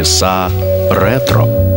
часа ретро.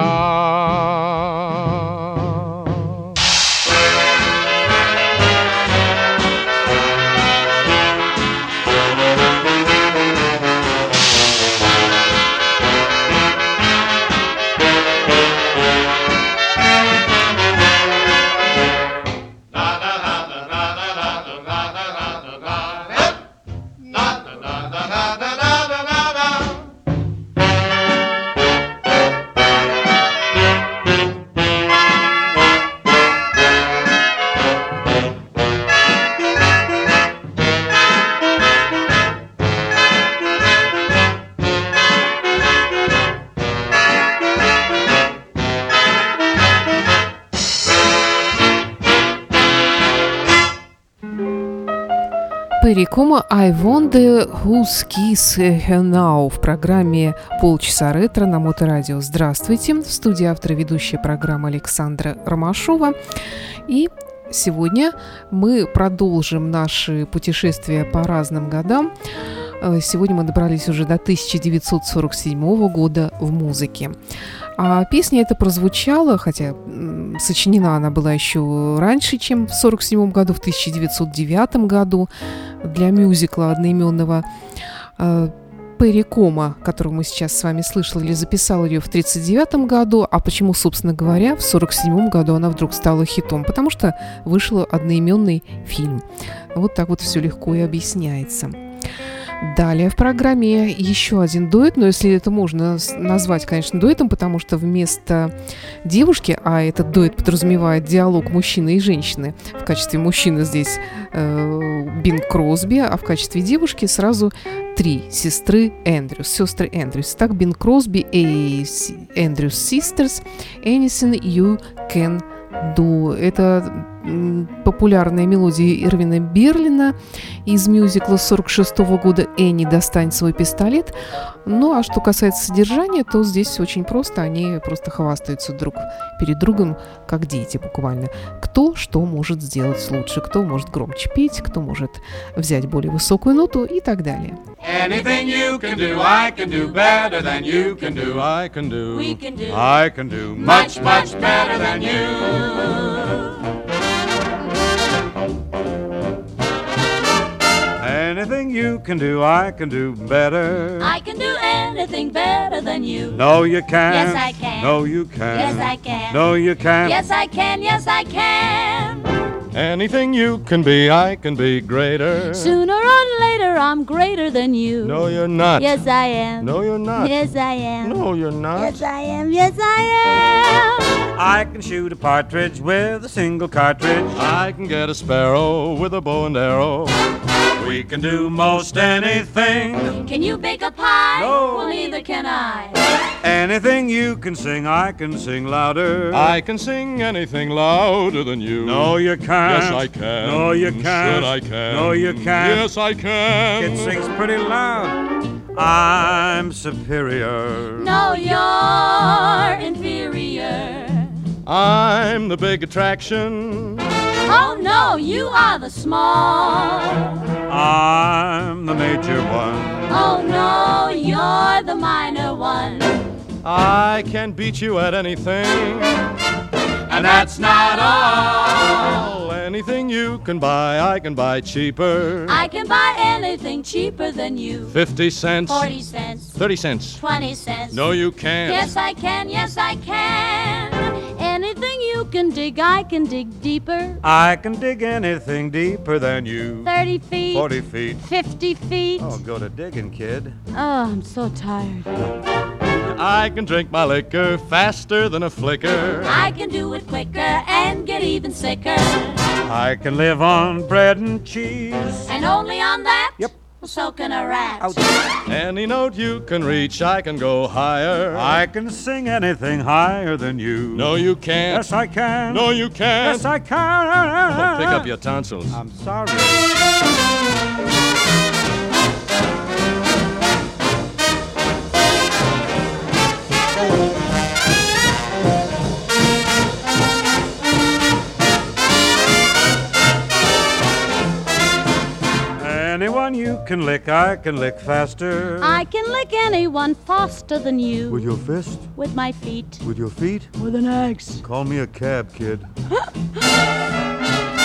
Ah. Перекома I wonder who's kiss now в программе «Полчаса ретро» на Моторадио. Здравствуйте! В студии автора ведущая программа Александра Ромашова. И сегодня мы продолжим наши путешествия по разным годам. Э, сегодня мы добрались уже до 1947 года в музыке. А песня эта прозвучала, хотя сочинена она была еще раньше, чем в 1947 году, в 1909 году для мюзикла одноименного э, Перри Кома, которую мы сейчас с вами слышали, записал ее в 1939 году. А почему, собственно говоря, в 1947 году она вдруг стала хитом? Потому что вышел одноименный фильм. Вот так вот все легко и объясняется. Далее в программе еще один дуэт, но если это можно назвать, конечно, дуэтом, потому что вместо девушки, а этот дуэт подразумевает диалог мужчины и женщины, в качестве мужчины здесь э, Бин Кросби, а в качестве девушки сразу три сестры Эндрюс, сестры Эндрюс. Так, Бин Кросби и Эндрюс Sisters, Anything You Can Do. Это популярная мелодия Ирвина Берлина из мюзикла 46 года «Энни, достань свой пистолет». Ну, а что касается содержания, то здесь очень просто. Они просто хвастаются друг перед другом, как дети буквально. Кто что может сделать лучше, кто может громче петь, кто может взять более высокую ноту и так далее. Anything you can do, I can do better than you can do. I can do. We can do. I can do much, much better than you. Anything you can do, I can do better. I can do anything better than you. No, you can't. Yes, I can. No, you can't. Yes, I can. No, you can't. Yes, I can. Yes, I can. Anything you can be, I can be greater. Sooner or later, I'm greater than you. No, you're not. Yes, I am. No, you're not. Yes, I am. No, you're not. Yes, I am. Yes, I am. I can shoot a partridge with a single cartridge. I can get a sparrow with a bow and arrow. We can do most anything. Can you bake a pie? No. Well, neither can I. Anything you can sing, I can sing louder. I can sing anything louder than you. No, you can't. Yes, I can. No, you can't. Sure, I can. No, you can't. Yes, I can. It sings pretty loud. I'm superior. No, you're inferior. I'm the big attraction. Oh no, you are the small. I'm the major one. Oh no, you're the minor one. I can beat you at anything. And that's not all. Anything you can buy, I can buy cheaper. I can buy anything cheaper than you. 50 cents. 40 cents. 30 cents. 20 cents. No, you can't. Yes, I can. Yes, I can. Can dig, I can dig deeper. I can dig anything deeper than you. 30 feet. 40 feet. 50 feet. Oh, go to digging, kid. Oh, I'm so tired. I can drink my liquor faster than a flicker. I can do it quicker and get even sicker. I can live on bread and cheese. And only on that? Yep. So can a rat. Any note you can reach, I can go higher. I can sing anything higher than you. No, you can't. Yes, I can. No, you can't. Yes, I can. Oh, pick up your tonsils. I'm sorry. Anyone you can lick, I can lick faster. I can lick anyone faster than you. With your fist? With my feet. With your feet? With an axe. Call me a cab, kid.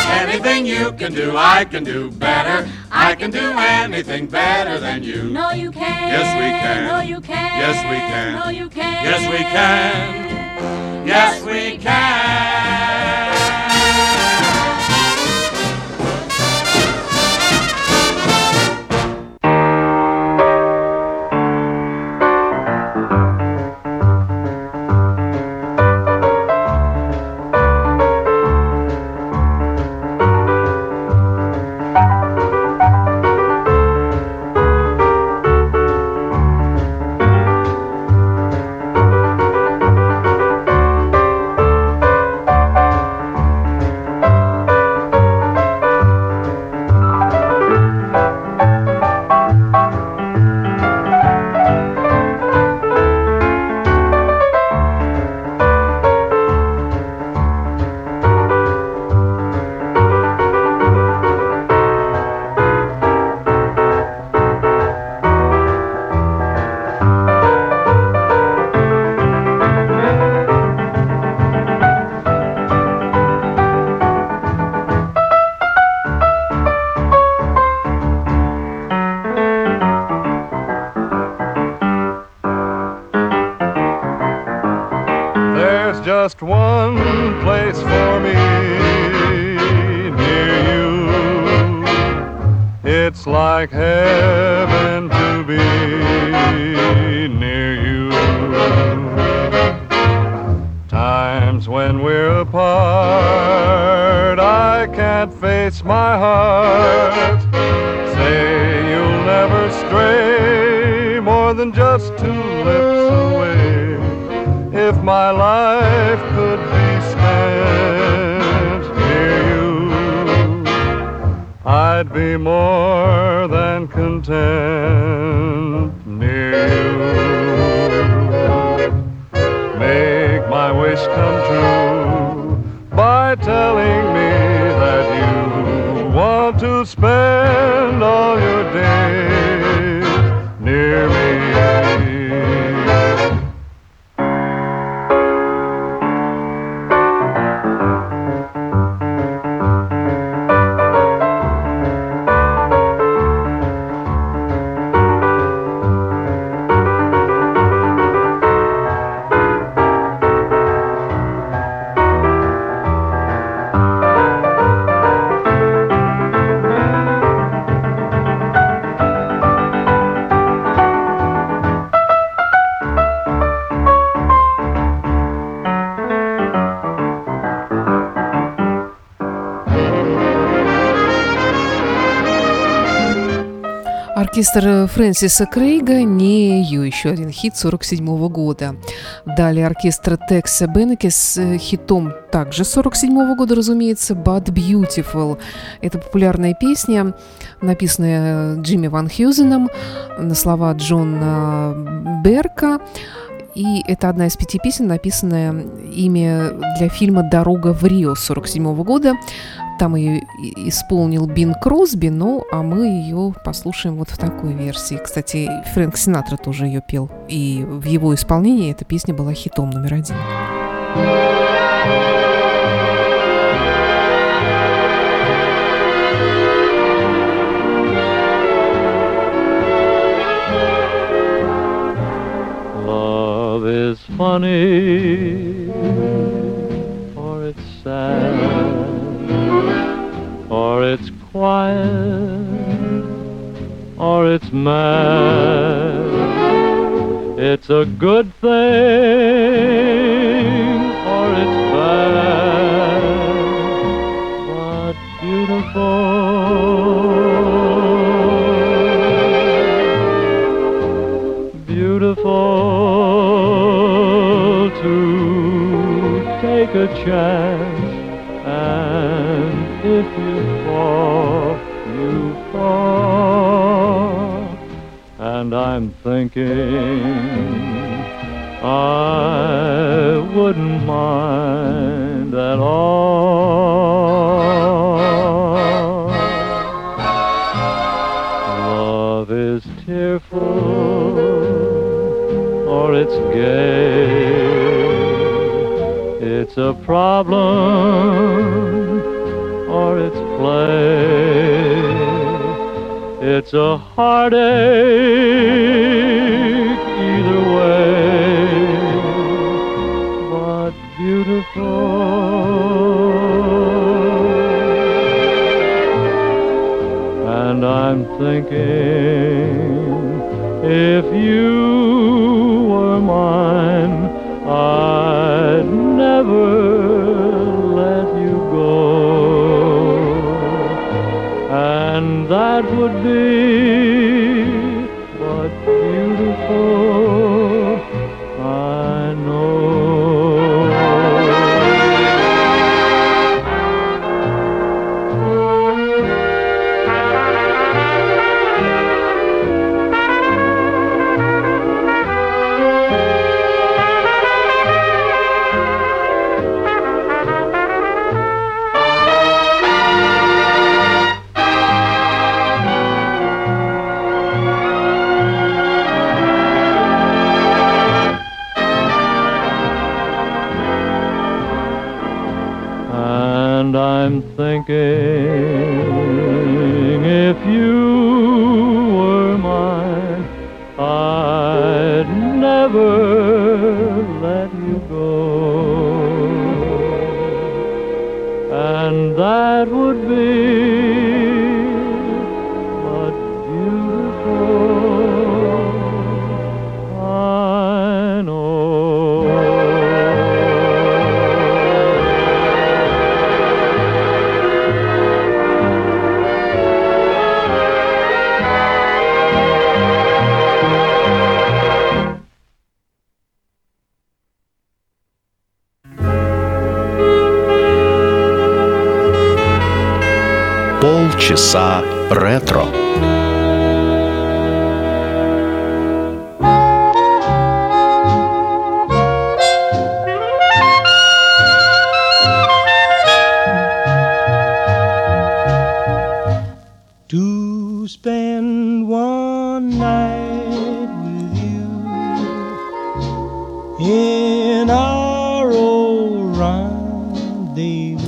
Anything you can do, I can do better. I can do anything better than you. No, you can. Yes, we can. No, you can. Yes, we can. No, you can. Yes, we can. Yes, we can. Like heaven to be near you. Times when we're apart, I can't face my heart. Say you'll never stray more than just two lips away if my life Оркестр Фрэнсиса Крейга не ее, еще один хит 47 года. Далее оркестр Текса Беннеке с э, хитом также 47 года, разумеется, But Beautiful. Это популярная песня, написанная Джимми Ван Хьюзеном на слова Джона Берка. И это одна из пяти песен, написанная ими для фильма «Дорога в Рио» 47 года. Там ее исполнил Бин Кросби, ну, а мы ее послушаем вот в такой версии. Кстати, Фрэнк Синатра тоже ее пел, и в его исполнении эта песня была хитом номер один. Is funny, or it's sad or it's quiet, or it's mad. It's a good thing, or it's bad, but beautiful. Beautiful to take a chance you fall, you fall. And I'm thinking I wouldn't mind at all. Love is tearful or it's gay. It's a problem it's play. It's a heartache either way, but beautiful. And I'm thinking if you were mine, that would be thinking in our old rendezvous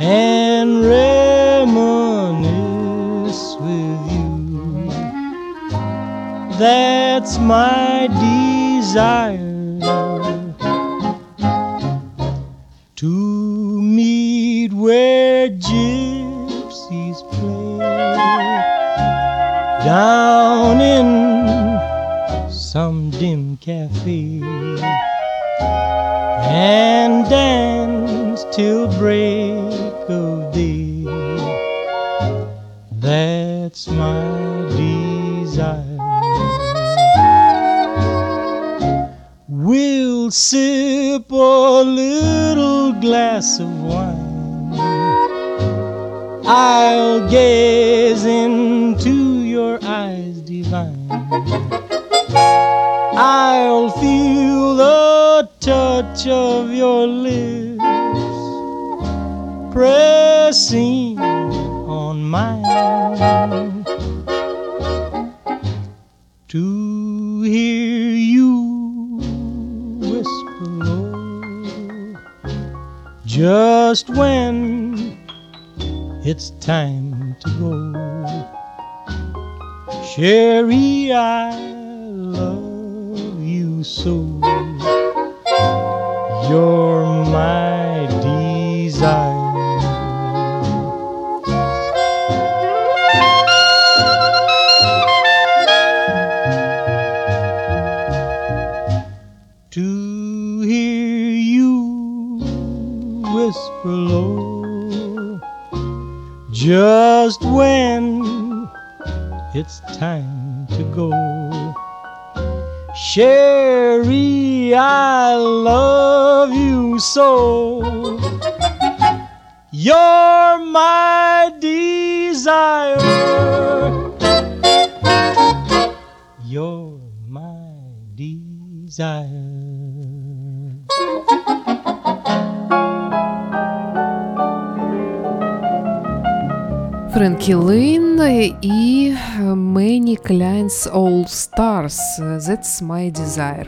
and reminisce with you. That's my desire to hear you whisper low just when it's time to go. Cherie, I love you so. You're my Клайнс All Stars That's My Desire.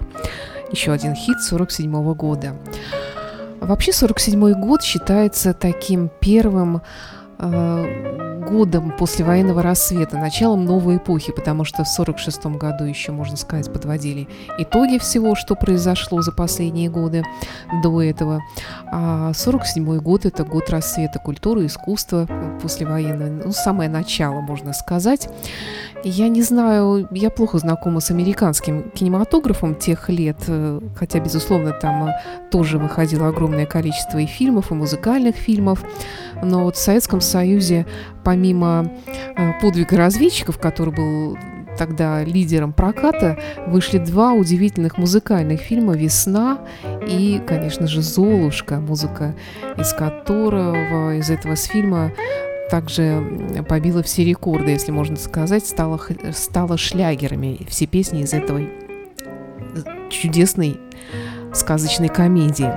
Еще один хит 47 года. Вообще 47 год считается таким первым э, годом послевоенного рассвета, началом новой эпохи, потому что в 46 году еще, можно сказать, подводили итоги всего, что произошло за последние годы до этого. А 47 год – это год рассвета культуры, искусства послевоенного, ну, самое начало, можно сказать. Я не знаю, я плохо знакома с американским кинематографом тех лет, э, хотя, безусловно, там э, тоже выходило огромное количество и фильмов, и музыкальных фильмов. Но вот в Советском Союзе, помимо э, подвига разведчиков, который был тогда лидером проката, вышли два удивительных музыкальных фильма «Весна» и, конечно же, «Золушка», музыка из которого, из этого с фильма также побила все рекорды, если можно сказать, стала, стала шлягерами все песни из этой чудесной сказочной комедии.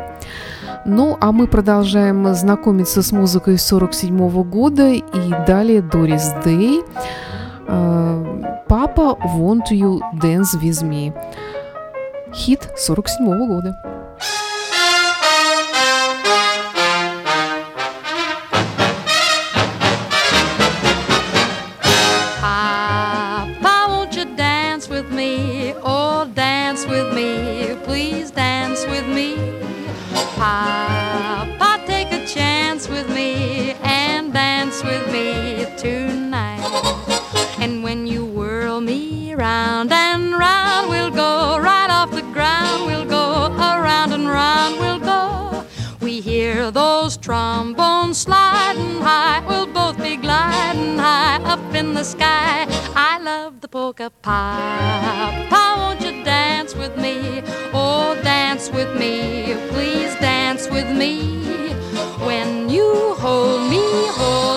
Ну, а мы продолжаем знакомиться с музыкой 47 года и далее Дорис Дэй. Папа Want You Dance With Me. Хит 47 года. The polka papa. Won't you dance with me? Oh, dance with me. Please dance with me. When you hold me, hold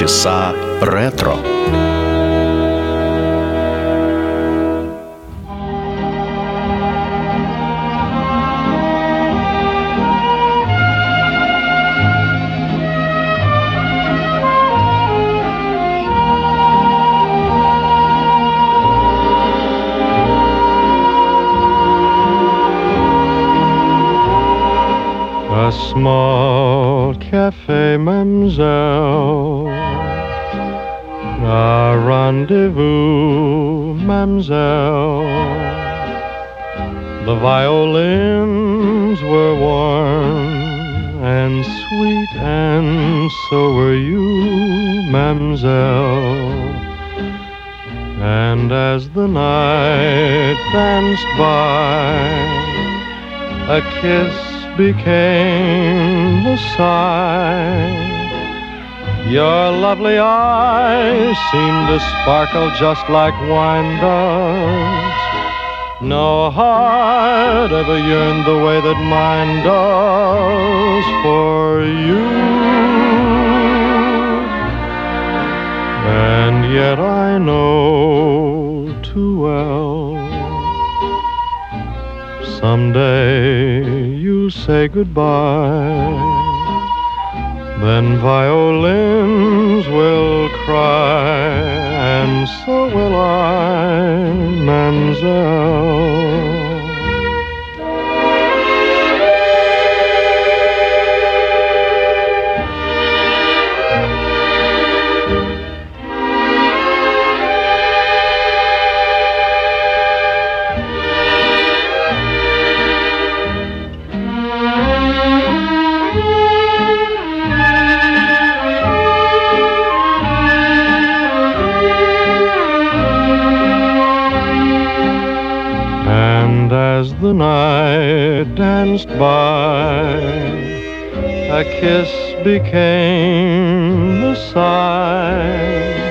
tonight. Полчаса ретро. A small cafe, mademoiselle. rendezvous, mademoiselle. The violins were warm and sweet, and so were you, mademoiselle. And as the night danced by, a kiss became the sign. Your lovely eyes seem to sparkle just like wine does. No heart ever yearned the way that mine does for you. And yet I know too well someday you'll say goodbye. Then violins will cry, and so will I, mademoiselle. The night danced by, a kiss became the sign.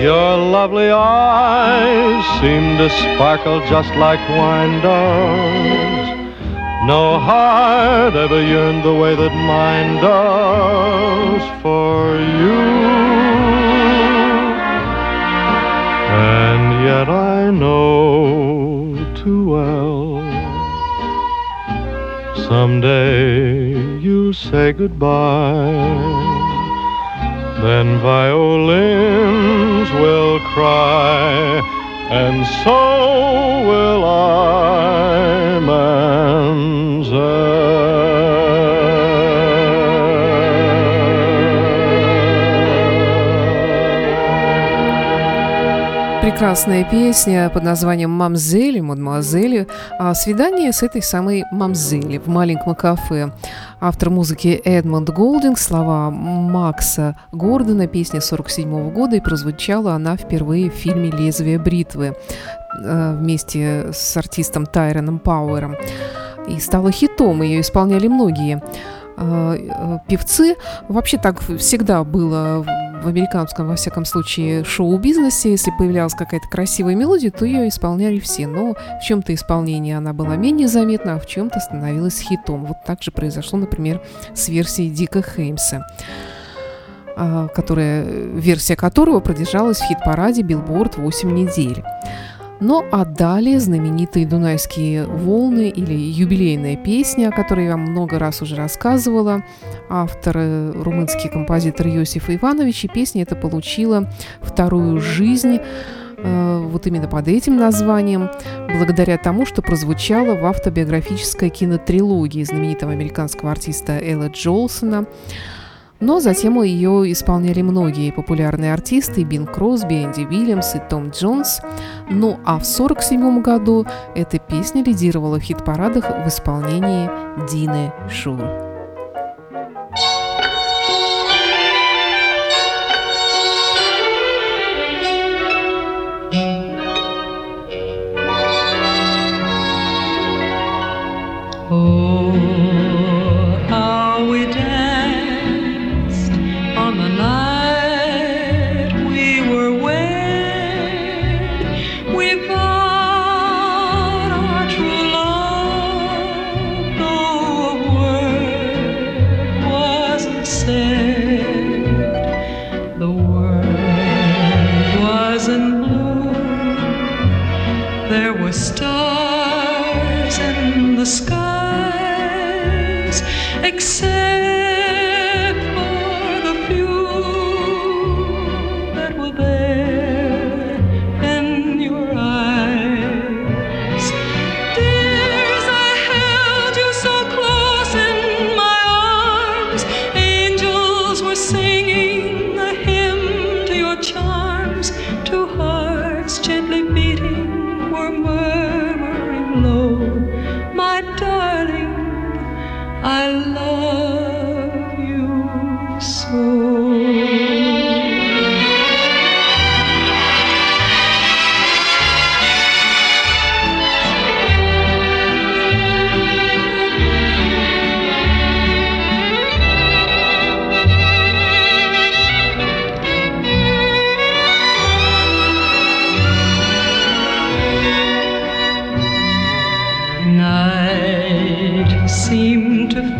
Your lovely eyes seemed to sparkle just like wine does. No heart ever yearned the way that mine does for you. And yet I know too well. Someday you'll say goodbye. Then violins will cry, and so will I, mademoiselle. Прекрасная песня под названием «Мамзели», «Мадемуазели». А свидание с этой самой мамзели в маленьком кафе. Автор музыки Эдмонд Голдинг, слова Макса Гордона, песня 47 года, и прозвучала она впервые в фильме «Лезвие бритвы» вместе с артистом Тайроном Пауэром. И стала хитом, ее исполняли многие певцы. Вообще так всегда было в американском, во всяком случае, шоу-бизнесе, если появлялась какая-то красивая мелодия, то ее исполняли все. Но в чем-то исполнение она была менее заметна, а в чем-то становилась хитом. Вот так же произошло, например, с версией Дика Хеймса которая, версия которого продержалась в хит-параде Billboard 8 недель. Ну а далее знаменитые «Дунайские волны» или юбилейная песня, о которой я вам много раз уже рассказывала. Автор э, румынский композитор Йосиф Иванович, и песня эта получила вторую жизнь э, вот именно под этим названием, благодаря тому, что прозвучало в автобиографической кинотрилогии знаменитого американского артиста Элла Джолсона – но затем ее исполняли многие популярные артисты – Бин Кросби, Энди Уильямс и Том Джонс. Ну а в 1947 году эта песня лидировала в хит-парадах в исполнении Дины Шур.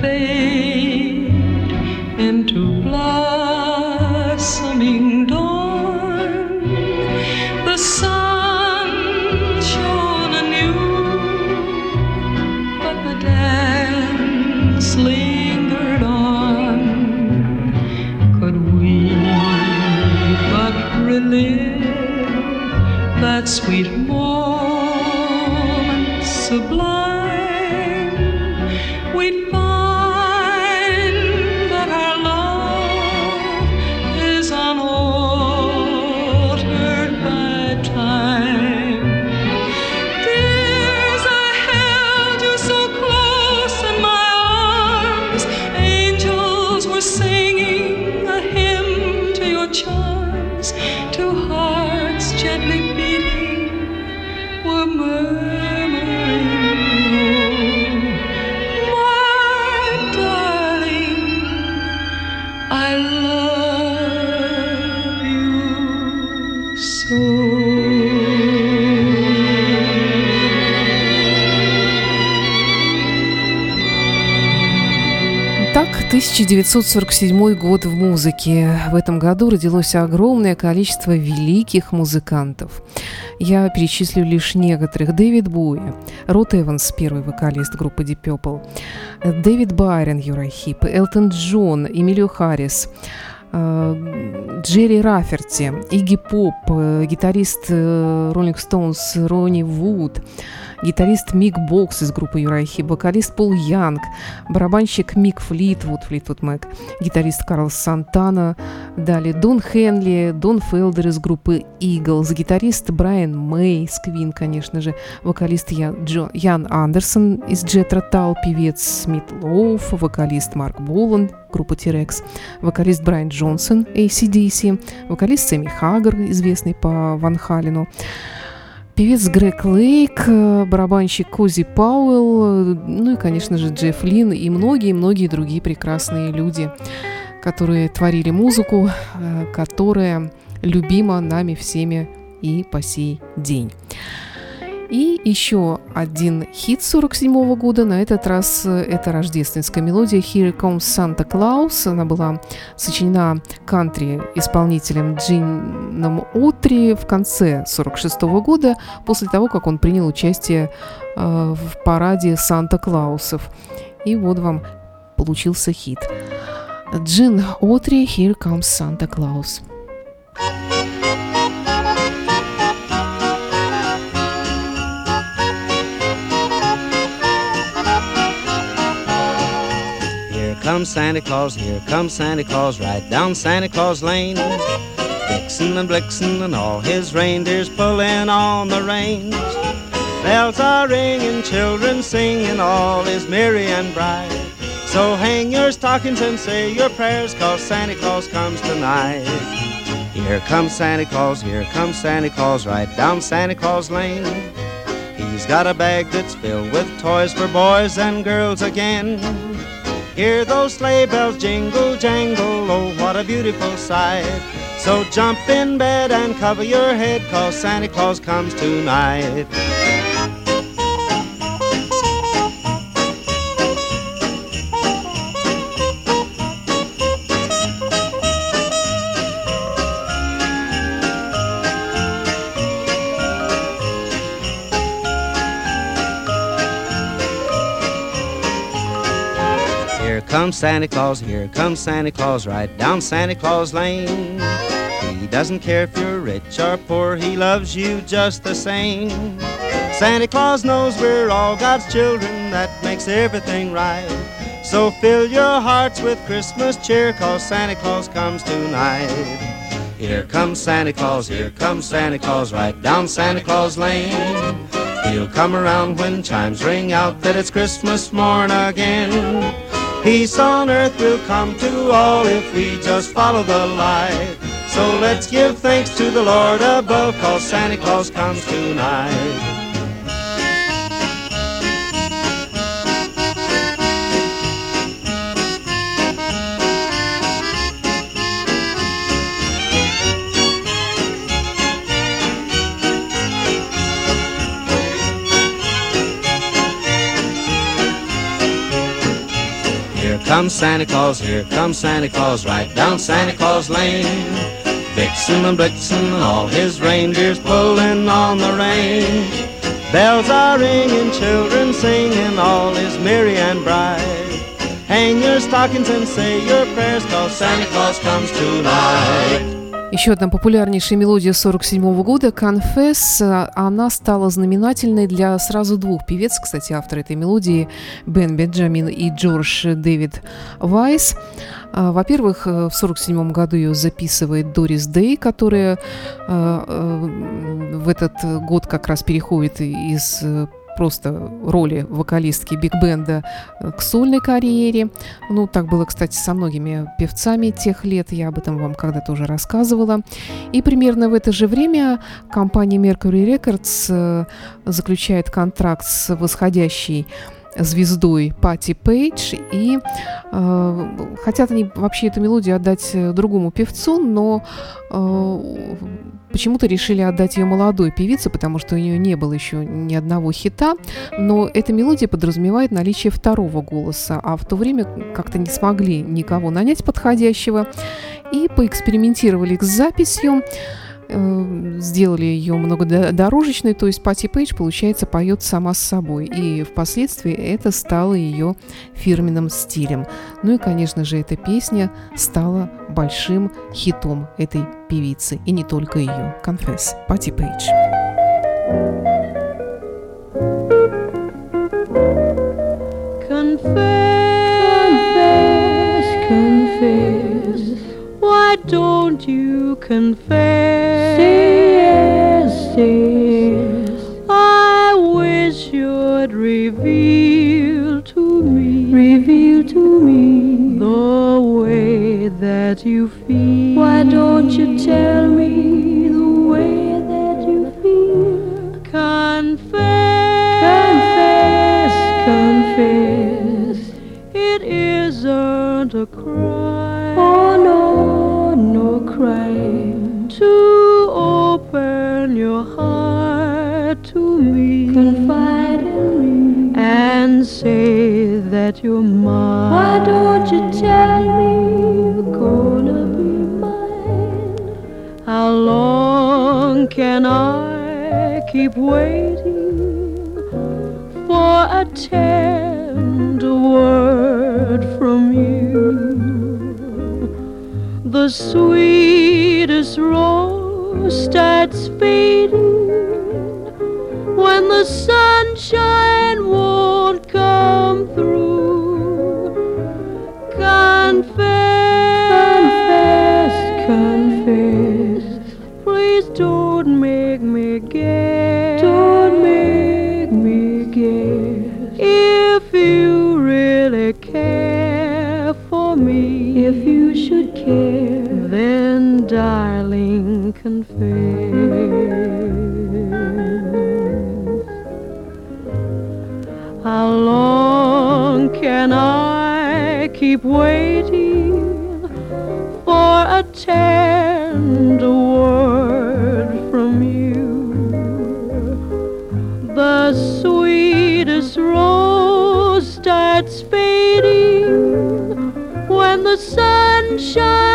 face. Итак, 1947 год в музыке. В этом году родилось огромное количество великих музыкантов. Я перечислю лишь некоторых. Дэвид Буи, Рот Эванс, первый вокалист группы Deep Purple, Дэвид Байрон, Юрахип, Элтон Джон, Эмилио Харрис, э, Джерри Раферти, Игги Поп, э, гитарист Роллинг Стоунс Ронни Вуд, гитарист Мик Бокс из группы Юрахи, вокалист Пол Янг, барабанщик Мик Флитвуд, Флитвуд Мэг, гитарист Карл Сантана, далее Дон Хенли, Дон Фелдер из группы Eagles, гитарист Брайан Мэй из Квин, конечно же, вокалист Ян, Джо, Ян Андерсон из Джетра Тал, певец Смит Лоуф, вокалист Марк Боланд, группа T-Rex, вокалист Брайан Джонсон, ACDC, вокалист Сэмми Хаггар, известный по Ван Халину, Певец Грег Лейк, э, барабанщик Кози Пауэлл, ну и, конечно же, Джефф Лин и многие-многие другие прекрасные люди, которые творили музыку, э, которая любима нами всеми и по сей день. И еще один хит 47 года, на этот раз э, это рождественская мелодия «Here Comes Santa Claus». Она была сочинена кантри-исполнителем Джином Утри в конце 46 года, после того, как он принял участие э, в параде Санта-Клаусов. И вот вам получился хит. Джин Отри «Here Comes Santa Claus». Comes Santa Claus, here comes Santa Claus, right down Santa Claus Lane. Vixen and Blitzen and all his reindeers pulling on the reins. Bells are ringing, children singing, all is merry and bright. So hang your stockings and say your prayers, cause Santa Claus comes tonight. Here comes Santa Claus, here comes Santa Claus, right down Santa Claus Lane. He's got a bag that's filled with toys for boys and girls again. Hear those sleigh bells jingle, jangle, oh, what a beautiful sight. So jump in bed and cover your head, cause Santa Claus comes tonight. Comes Santa Claus, here comes Santa Claus, right down Santa Claus Lane. He doesn't care if you're rich or poor, he loves you just the same. Santa Claus knows we're all God's children, that makes everything right. So fill your hearts with Christmas cheer, cause Santa Claus comes tonight. Here comes Santa Claus, here comes Santa Claus, right down Santa Claus Lane. He'll come around when chimes ring out that it's Christmas morn again. Peace on earth will come to all if we just follow the light. So let's give thanks to the Lord above, cause Santa Claus comes tonight. Comes Santa Claus, here comes Santa Claus, right down Santa Claus Lane. Vixen and Blitzen and all his reindeers pulling on the range. Bells are ringing, children singing, all is merry and bright. Hang your stockings and say your prayers, cause Santa Claus comes tonight. Еще одна популярнейшая мелодия 47 года «Confess», она стала знаменательной для сразу двух певец, кстати, автор этой мелодии Бен Бенджамин и Джордж Дэвид Вайс. А, во-первых, в 47 году ее записывает Дорис Дэй, которая а, а, в этот год как раз переходит из просто роли вокалистки биг-бенда э, к сольной карьере. Ну, так было, кстати, со многими певцами тех лет, я об этом вам когда-то уже рассказывала. И примерно в это же время компания Mercury Records э, заключает контракт с восходящей звездой Пати Пейдж, и э, хотят они вообще эту мелодию отдать э, другому певцу, но э, почему-то решили отдать ее молодой певице, потому что у нее не было еще ни одного хита, но эта мелодия подразумевает наличие второго голоса, а в то время как-то не смогли никого нанять подходящего, и поэкспериментировали с записью, сделали ее многодорожечной, то есть Пати Пейдж, получается, поет сама с собой. И впоследствии это стало ее фирменным стилем. Ну и, конечно же, эта песня стала большим хитом этой певицы. И не только ее. Confess. Пати Пейдж. Confess, confess, why don't you confess? Yes, yes. I wish you'd reveal to me, reveal to me the way that you feel. Why don't you tell me the way that you feel? Confess, confess, confess. It isn't a crime. Open your heart to me, confide in me, and say that you're mine. Why don't you tell me you're gonna be mine? How long can I keep waiting for a tender word from you? The sweetest rose starts fading. When the sunshine keep waiting for a tender word from you? The sweetest rose starts fading when the sunshine won't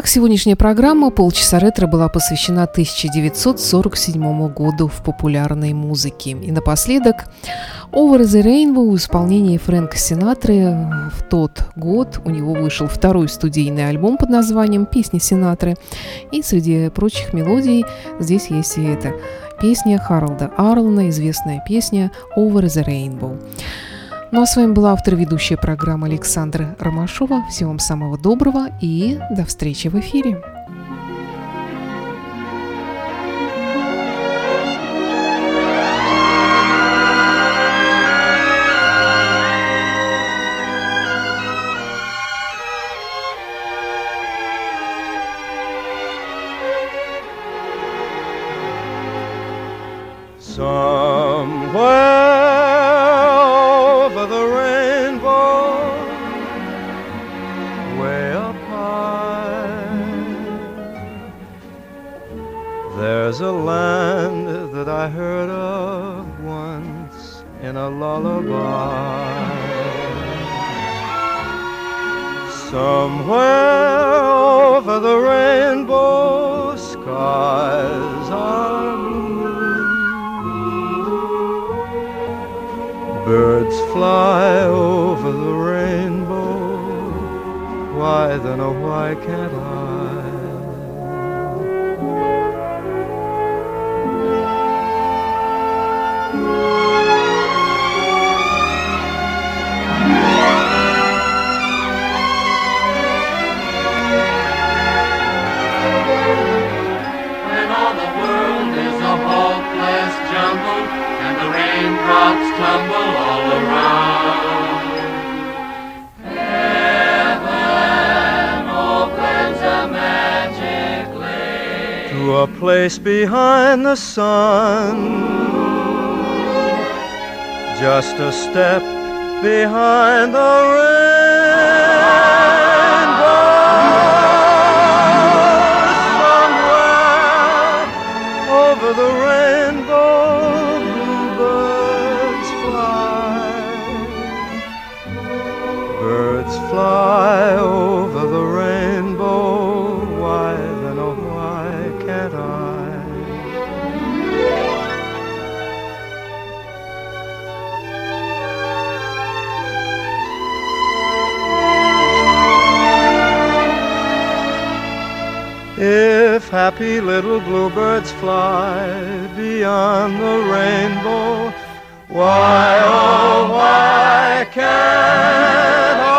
Итак, сегодняшняя программа «Полчаса ретро» была посвящена 1947 году в популярной музыке. И напоследок «Over the Rainbow» в исполнении Фрэнка Синатры. В тот год у него вышел второй студийный альбом под названием «Песни Синатры». И среди прочих мелодий здесь есть и эта песня Харалда Арлана, известная песня «Over the Rainbow». Ну а с вами была автор ведущая программы Александра Ромашова. Всего вам самого доброго и до встречи в эфире. Raindrops tumble all around. Heaven opens a magic lane to a place behind the sun. Just a step behind the rainbow. Happy little bluebirds fly beyond the rainbow, why, oh, why can't